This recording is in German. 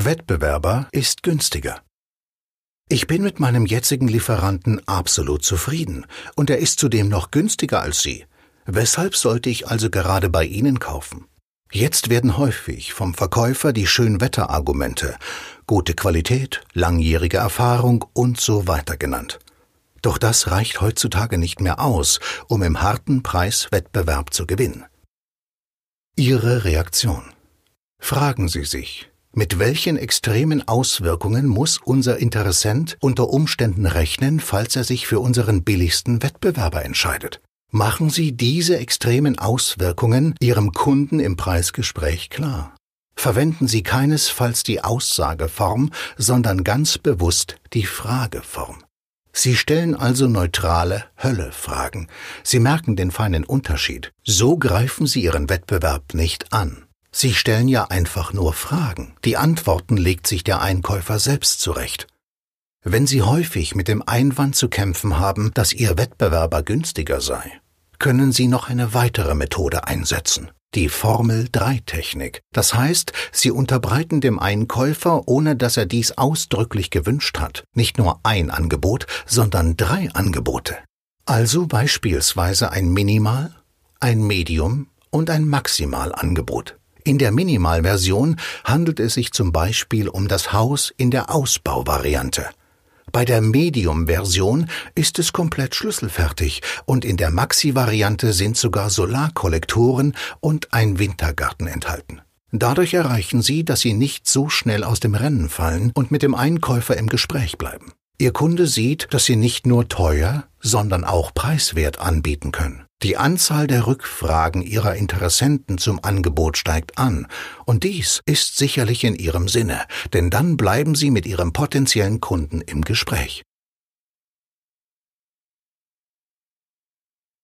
Wettbewerber ist günstiger. Ich bin mit meinem jetzigen Lieferanten absolut zufrieden und er ist zudem noch günstiger als Sie. Weshalb sollte ich also gerade bei Ihnen kaufen? Jetzt werden häufig vom Verkäufer die Schönwetterargumente, gute Qualität, langjährige Erfahrung und so weiter genannt. Doch das reicht heutzutage nicht mehr aus, um im harten Preiswettbewerb zu gewinnen. Ihre Reaktion. Fragen Sie sich, mit welchen extremen Auswirkungen muss unser Interessent unter Umständen rechnen, falls er sich für unseren billigsten Wettbewerber entscheidet? Machen Sie diese extremen Auswirkungen Ihrem Kunden im Preisgespräch klar. Verwenden Sie keinesfalls die Aussageform, sondern ganz bewusst die Frageform. Sie stellen also neutrale Hölle-Fragen. Sie merken den feinen Unterschied. So greifen Sie Ihren Wettbewerb nicht an. Sie stellen ja einfach nur Fragen. Die Antworten legt sich der Einkäufer selbst zurecht. Wenn Sie häufig mit dem Einwand zu kämpfen haben, dass Ihr Wettbewerber günstiger sei, können Sie noch eine weitere Methode einsetzen. Die Formel-3-Technik. Das heißt, Sie unterbreiten dem Einkäufer, ohne dass er dies ausdrücklich gewünscht hat, nicht nur ein Angebot, sondern drei Angebote. Also beispielsweise ein Minimal, ein Medium und ein Maximalangebot. In der Minimalversion handelt es sich zum Beispiel um das Haus in der Ausbauvariante. Bei der Medium-Version ist es komplett schlüsselfertig und in der Maxi-Variante sind sogar Solarkollektoren und ein Wintergarten enthalten. Dadurch erreichen Sie, dass Sie nicht so schnell aus dem Rennen fallen und mit dem Einkäufer im Gespräch bleiben. Ihr Kunde sieht, dass Sie nicht nur teuer, sondern auch preiswert anbieten können. Die Anzahl der Rückfragen Ihrer Interessenten zum Angebot steigt an, und dies ist sicherlich in Ihrem Sinne, denn dann bleiben Sie mit Ihrem potenziellen Kunden im Gespräch.